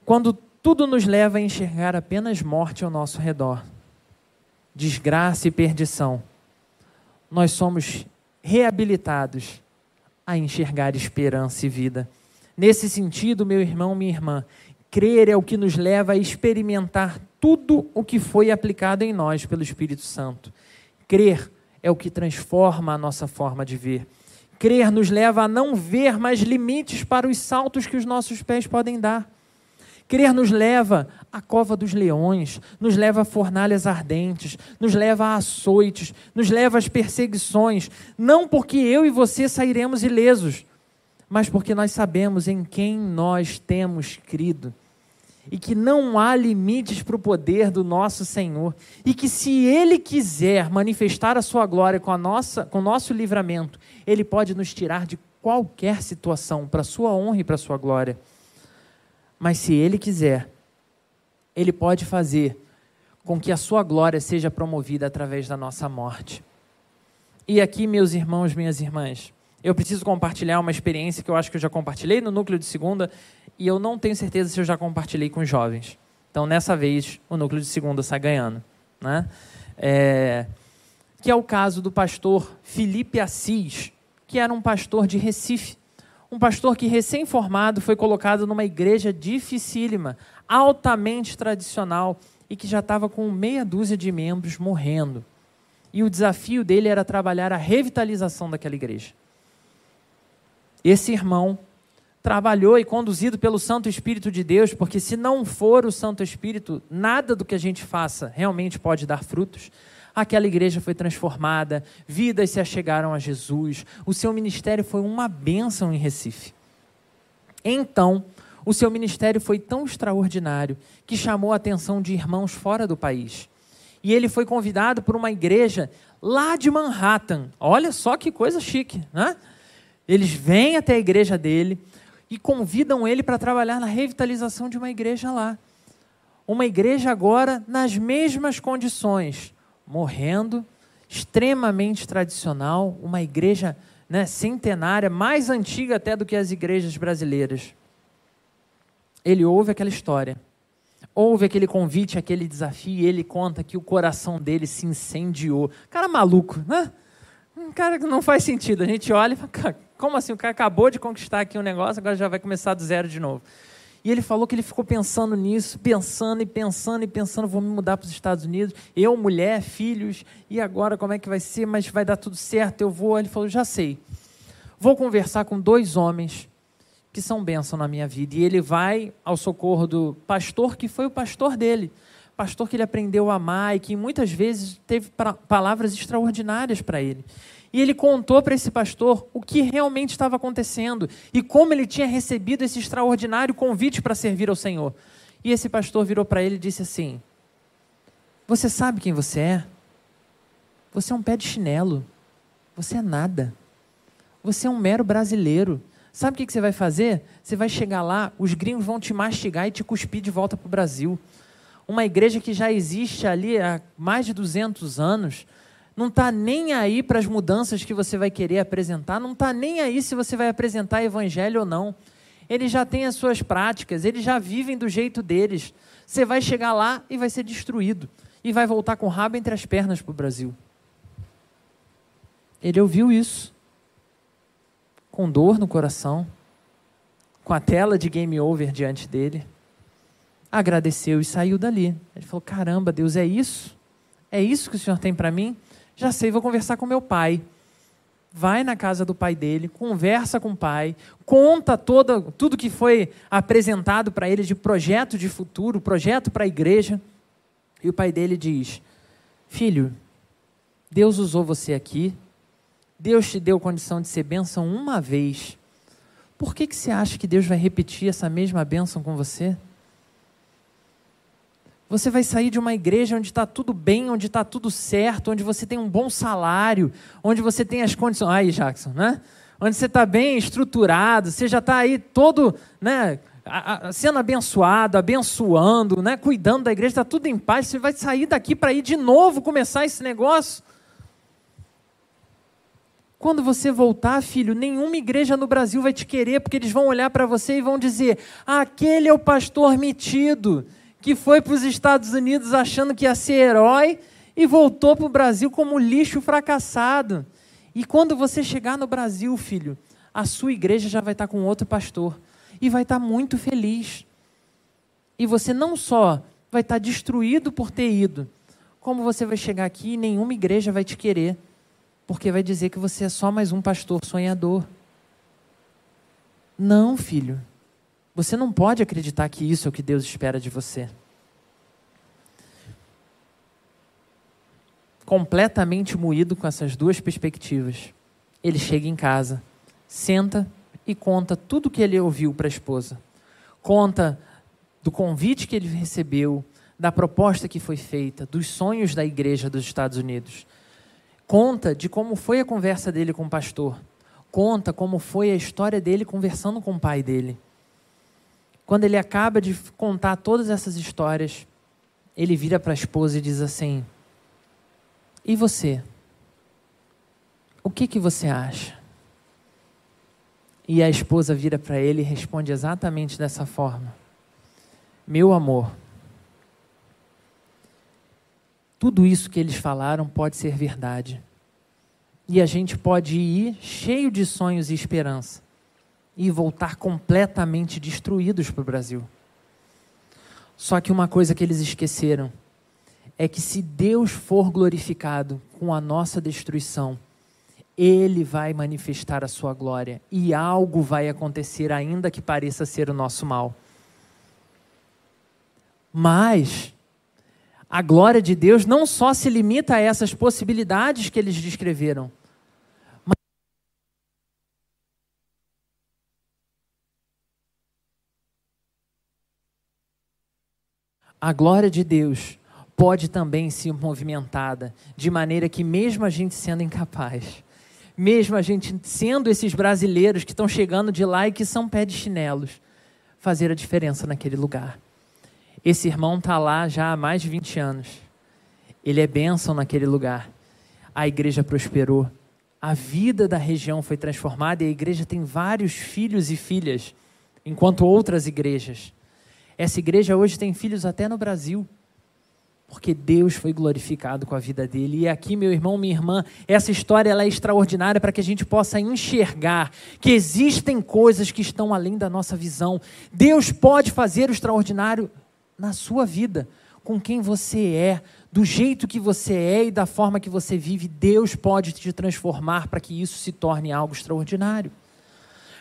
Quando tudo nos leva a enxergar apenas morte ao nosso redor, desgraça e perdição, nós somos reabilitados a enxergar esperança e vida. Nesse sentido, meu irmão, minha irmã, crer é o que nos leva a experimentar tudo o que foi aplicado em nós pelo Espírito Santo. Crer é o que transforma a nossa forma de ver. Crer nos leva a não ver mais limites para os saltos que os nossos pés podem dar. Crer nos leva à cova dos leões, nos leva a fornalhas ardentes, nos leva a açoites, nos leva às perseguições, não porque eu e você sairemos ilesos, mas porque nós sabemos em quem nós temos crido. E que não há limites para o poder do nosso Senhor, e que se Ele quiser manifestar a sua glória com, a nossa, com o nosso livramento, Ele pode nos tirar de qualquer situação, para a sua honra e para a sua glória. Mas se Ele quiser, Ele pode fazer com que a sua glória seja promovida através da nossa morte. E aqui, meus irmãos, minhas irmãs, eu preciso compartilhar uma experiência que eu acho que eu já compartilhei no núcleo de segunda e eu não tenho certeza se eu já compartilhei com os jovens. Então, nessa vez, o núcleo de segunda sai ganhando. Né? É, que é o caso do pastor Felipe Assis, que era um pastor de Recife. Um pastor que, recém-formado, foi colocado numa igreja dificílima, altamente tradicional, e que já estava com meia dúzia de membros morrendo. E o desafio dele era trabalhar a revitalização daquela igreja. Esse irmão trabalhou e conduzido pelo Santo Espírito de Deus, porque se não for o Santo Espírito, nada do que a gente faça realmente pode dar frutos. Aquela igreja foi transformada, vidas se achegaram a Jesus, o seu ministério foi uma bênção em Recife. Então, o seu ministério foi tão extraordinário que chamou a atenção de irmãos fora do país. E ele foi convidado por uma igreja lá de Manhattan. Olha só que coisa chique, né? Eles vêm até a igreja dele e convidam ele para trabalhar na revitalização de uma igreja lá. Uma igreja agora nas mesmas condições, morrendo, extremamente tradicional, uma igreja né, centenária, mais antiga até do que as igrejas brasileiras. Ele ouve aquela história, ouve aquele convite, aquele desafio, e ele conta que o coração dele se incendiou. Cara maluco, né? Um cara que não faz sentido. A gente olha e fala, como assim? O cara acabou de conquistar aqui um negócio, agora já vai começar do zero de novo. E ele falou que ele ficou pensando nisso, pensando e pensando e pensando, vou me mudar para os Estados Unidos, eu, mulher, filhos, e agora como é que vai ser? Mas vai dar tudo certo, eu vou. Ele falou, já sei. Vou conversar com dois homens que são bênção na minha vida. E ele vai ao socorro do pastor que foi o pastor dele. Pastor que ele aprendeu a amar e que muitas vezes teve palavras extraordinárias para ele. E ele contou para esse pastor o que realmente estava acontecendo e como ele tinha recebido esse extraordinário convite para servir ao Senhor. E esse pastor virou para ele e disse assim: Você sabe quem você é? Você é um pé de chinelo. Você é nada. Você é um mero brasileiro. Sabe o que você vai fazer? Você vai chegar lá, os gringos vão te mastigar e te cuspir de volta para o Brasil. Uma igreja que já existe ali há mais de 200 anos, não está nem aí para as mudanças que você vai querer apresentar, não está nem aí se você vai apresentar evangelho ou não. Eles já têm as suas práticas, eles já vivem do jeito deles. Você vai chegar lá e vai ser destruído. E vai voltar com o rabo entre as pernas para o Brasil. Ele ouviu isso, com dor no coração, com a tela de game over diante dele. Agradeceu e saiu dali. Ele falou: Caramba, Deus, é isso? É isso que o Senhor tem para mim? Já sei, vou conversar com meu pai. Vai na casa do pai dele, conversa com o pai, conta toda, tudo que foi apresentado para ele de projeto de futuro, projeto para a igreja. E o pai dele diz: Filho, Deus usou você aqui, Deus te deu condição de ser bênção uma vez. Por que, que você acha que Deus vai repetir essa mesma bênção com você? Você vai sair de uma igreja onde está tudo bem, onde está tudo certo, onde você tem um bom salário, onde você tem as condições. Aí, Jackson, né? Onde você está bem estruturado, você já está aí todo, né? Sendo abençoado, abençoando, né? Cuidando da igreja, está tudo em paz. Você vai sair daqui para ir de novo começar esse negócio. Quando você voltar, filho, nenhuma igreja no Brasil vai te querer, porque eles vão olhar para você e vão dizer: aquele é o pastor metido que foi para os Estados Unidos achando que ia ser herói e voltou para o Brasil como lixo fracassado. E quando você chegar no Brasil, filho, a sua igreja já vai estar com outro pastor e vai estar muito feliz. E você não só vai estar destruído por ter ido, como você vai chegar aqui e nenhuma igreja vai te querer, porque vai dizer que você é só mais um pastor sonhador. Não, filho. Você não pode acreditar que isso é o que Deus espera de você. Completamente moído com essas duas perspectivas, ele chega em casa, senta e conta tudo o que ele ouviu para a esposa. Conta do convite que ele recebeu, da proposta que foi feita, dos sonhos da igreja dos Estados Unidos. Conta de como foi a conversa dele com o pastor. Conta como foi a história dele conversando com o pai dele. Quando ele acaba de contar todas essas histórias, ele vira para a esposa e diz assim: E você? O que, que você acha? E a esposa vira para ele e responde exatamente dessa forma: Meu amor, tudo isso que eles falaram pode ser verdade. E a gente pode ir cheio de sonhos e esperança e voltar completamente destruídos para o Brasil. Só que uma coisa que eles esqueceram é que se Deus for glorificado com a nossa destruição, Ele vai manifestar a sua glória e algo vai acontecer, ainda que pareça ser o nosso mal. Mas a glória de Deus não só se limita a essas possibilidades que eles descreveram a glória de Deus pode também ser movimentada de maneira que, mesmo a gente sendo incapaz, mesmo a gente sendo esses brasileiros que estão chegando de lá e que são pé de chinelos, fazer a diferença naquele lugar. Esse irmão está lá já há mais de 20 anos. Ele é bênção naquele lugar. A igreja prosperou. A vida da região foi transformada e a igreja tem vários filhos e filhas, enquanto outras igrejas essa igreja hoje tem filhos até no Brasil. porque Deus foi glorificado com a vida dele. E aqui, meu irmão, minha irmã, essa história ela é extraordinária para que a gente possa enxergar que existem coisas que estão além da nossa visão. Deus pode fazer o extraordinário na sua vida, com quem você é, do jeito que você é e da forma que você vive. Deus pode te transformar para que isso se torne algo extraordinário.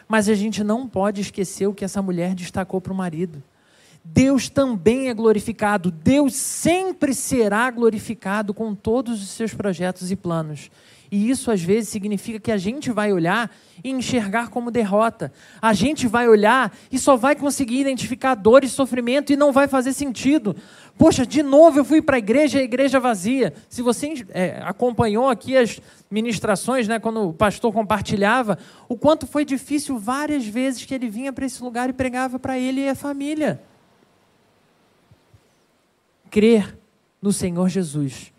Mas a gente não pode esquecer o que essa mulher destacou para o marido. Deus também é glorificado. Deus sempre será glorificado com todos os seus projetos e planos. E isso às vezes significa que a gente vai olhar e enxergar como derrota. A gente vai olhar e só vai conseguir identificar dor e sofrimento e não vai fazer sentido. Poxa, de novo eu fui para a igreja e a igreja vazia. Se você é, acompanhou aqui as ministrações, né, quando o pastor compartilhava, o quanto foi difícil várias vezes que ele vinha para esse lugar e pregava para ele e a família crer no Senhor Jesus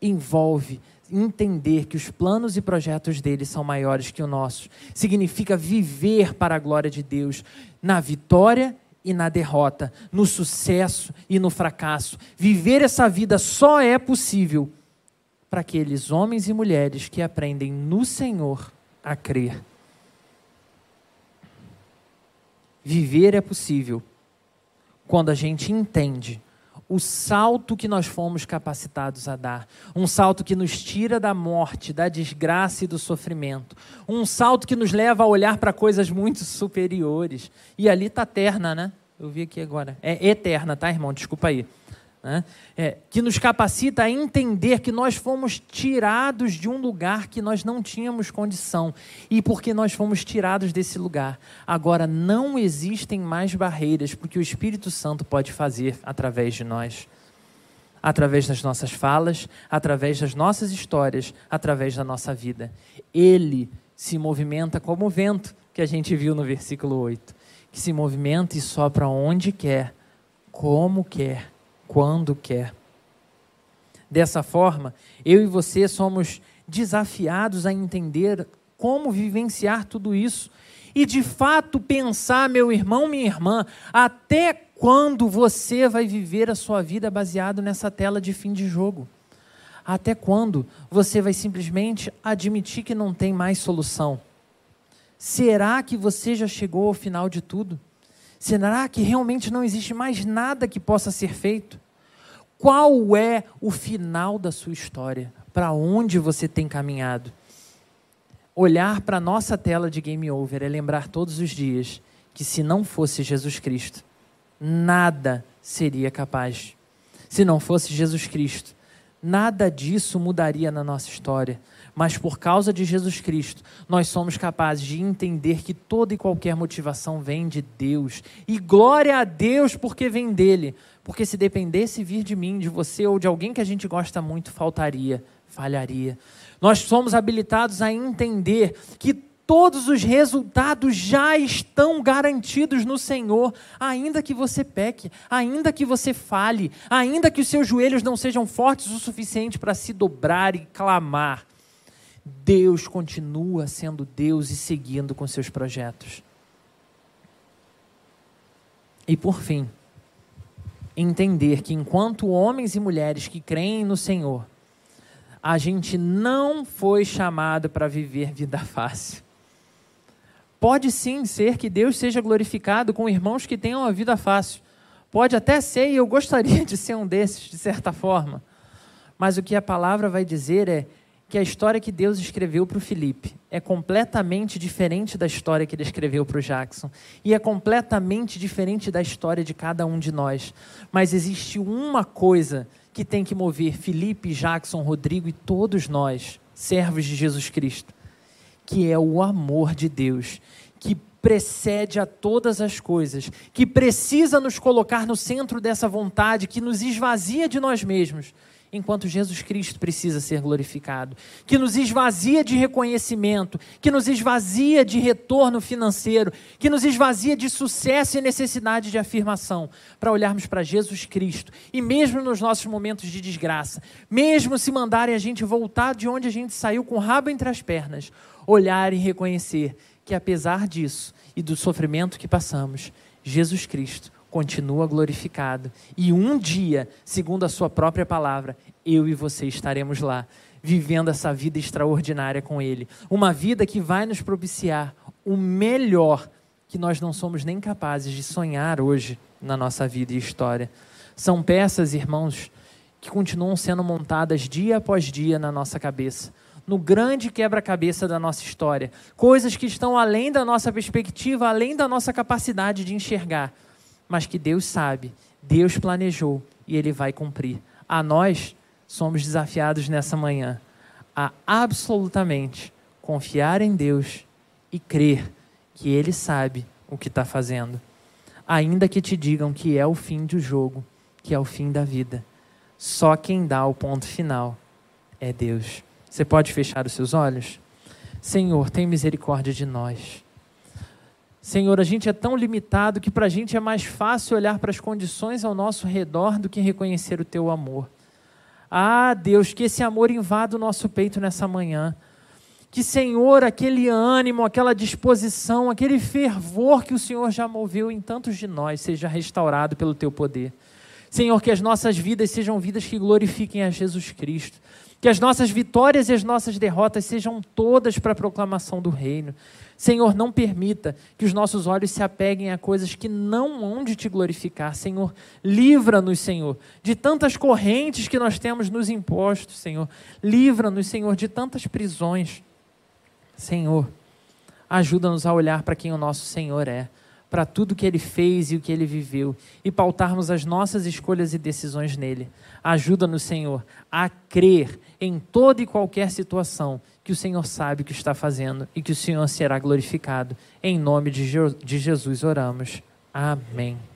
envolve entender que os planos e projetos dele são maiores que o nosso. Significa viver para a glória de Deus na vitória e na derrota, no sucesso e no fracasso. Viver essa vida só é possível para aqueles homens e mulheres que aprendem no Senhor a crer. Viver é possível quando a gente entende o salto que nós fomos capacitados a dar. Um salto que nos tira da morte, da desgraça e do sofrimento. Um salto que nos leva a olhar para coisas muito superiores. E ali está eterna, né? Eu vi aqui agora. É eterna, tá, irmão? Desculpa aí né? é, que nos capacita a entender que nós fomos tirados de um lugar que nós não tínhamos condição. E porque nós fomos tirados desse lugar, agora não existem mais barreiras porque o Espírito Santo pode fazer através de nós. Através das nossas falas, através das nossas histórias, através da nossa vida. Ele se movimenta como o vento, que a gente viu no versículo 8, que se movimenta e sopra onde quer, como quer quando quer. Dessa forma, eu e você somos desafiados a entender como vivenciar tudo isso e de fato pensar, meu irmão, minha irmã, até quando você vai viver a sua vida baseado nessa tela de fim de jogo? Até quando você vai simplesmente admitir que não tem mais solução? Será que você já chegou ao final de tudo? Será que realmente não existe mais nada que possa ser feito? Qual é o final da sua história? Para onde você tem caminhado? Olhar para a nossa tela de game over é lembrar todos os dias que se não fosse Jesus Cristo, nada seria capaz. Se não fosse Jesus Cristo, nada disso mudaria na nossa história mas por causa de Jesus Cristo, nós somos capazes de entender que toda e qualquer motivação vem de Deus. E glória a Deus porque vem dele. Porque se dependesse vir de mim, de você ou de alguém que a gente gosta muito, faltaria, falharia. Nós somos habilitados a entender que todos os resultados já estão garantidos no Senhor, ainda que você peque, ainda que você fale, ainda que os seus joelhos não sejam fortes o suficiente para se dobrar e clamar. Deus continua sendo Deus e seguindo com seus projetos. E por fim, entender que enquanto homens e mulheres que creem no Senhor, a gente não foi chamado para viver vida fácil. Pode sim ser que Deus seja glorificado com irmãos que tenham a vida fácil. Pode até ser, e eu gostaria de ser um desses, de certa forma. Mas o que a palavra vai dizer é que a história que Deus escreveu para o Felipe é completamente diferente da história que ele escreveu para o Jackson. E é completamente diferente da história de cada um de nós. Mas existe uma coisa que tem que mover Felipe, Jackson, Rodrigo e todos nós, servos de Jesus Cristo, que é o amor de Deus, que precede a todas as coisas, que precisa nos colocar no centro dessa vontade, que nos esvazia de nós mesmos enquanto Jesus Cristo precisa ser glorificado, que nos esvazia de reconhecimento, que nos esvazia de retorno financeiro, que nos esvazia de sucesso e necessidade de afirmação, para olharmos para Jesus Cristo e mesmo nos nossos momentos de desgraça, mesmo se mandarem a gente voltar de onde a gente saiu com o rabo entre as pernas, olhar e reconhecer que apesar disso e do sofrimento que passamos, Jesus Cristo continua glorificado. E um dia, segundo a Sua própria palavra, eu e você estaremos lá, vivendo essa vida extraordinária com Ele. Uma vida que vai nos propiciar o melhor que nós não somos nem capazes de sonhar hoje na nossa vida e história. São peças, irmãos, que continuam sendo montadas dia após dia na nossa cabeça, no grande quebra-cabeça da nossa história. Coisas que estão além da nossa perspectiva, além da nossa capacidade de enxergar, mas que Deus sabe, Deus planejou e Ele vai cumprir. A nós somos desafiados nessa manhã a absolutamente confiar em Deus e crer que Ele sabe o que está fazendo. Ainda que te digam que é o fim do jogo, que é o fim da vida. Só quem dá o ponto final é Deus. Você pode fechar os seus olhos? Senhor, tem misericórdia de nós. Senhor, a gente é tão limitado que para a gente é mais fácil olhar para as condições ao nosso redor do que reconhecer o teu amor. Ah, Deus, que esse amor invada o nosso peito nessa manhã. Que, Senhor, aquele ânimo, aquela disposição, aquele fervor que o Senhor já moveu em tantos de nós seja restaurado pelo teu poder. Senhor, que as nossas vidas sejam vidas que glorifiquem a Jesus Cristo. Que as nossas vitórias e as nossas derrotas sejam todas para a proclamação do Reino. Senhor, não permita que os nossos olhos se apeguem a coisas que não hão de te glorificar. Senhor, livra-nos, Senhor, de tantas correntes que nós temos nos impostos, Senhor. Livra-nos, Senhor, de tantas prisões. Senhor, ajuda-nos a olhar para quem o nosso Senhor é para tudo que ele fez e o que ele viveu e pautarmos as nossas escolhas e decisões nele. Ajuda-nos, Senhor, a crer em toda e qualquer situação que o Senhor sabe o que está fazendo e que o Senhor será glorificado. Em nome de, Je de Jesus oramos. Amém.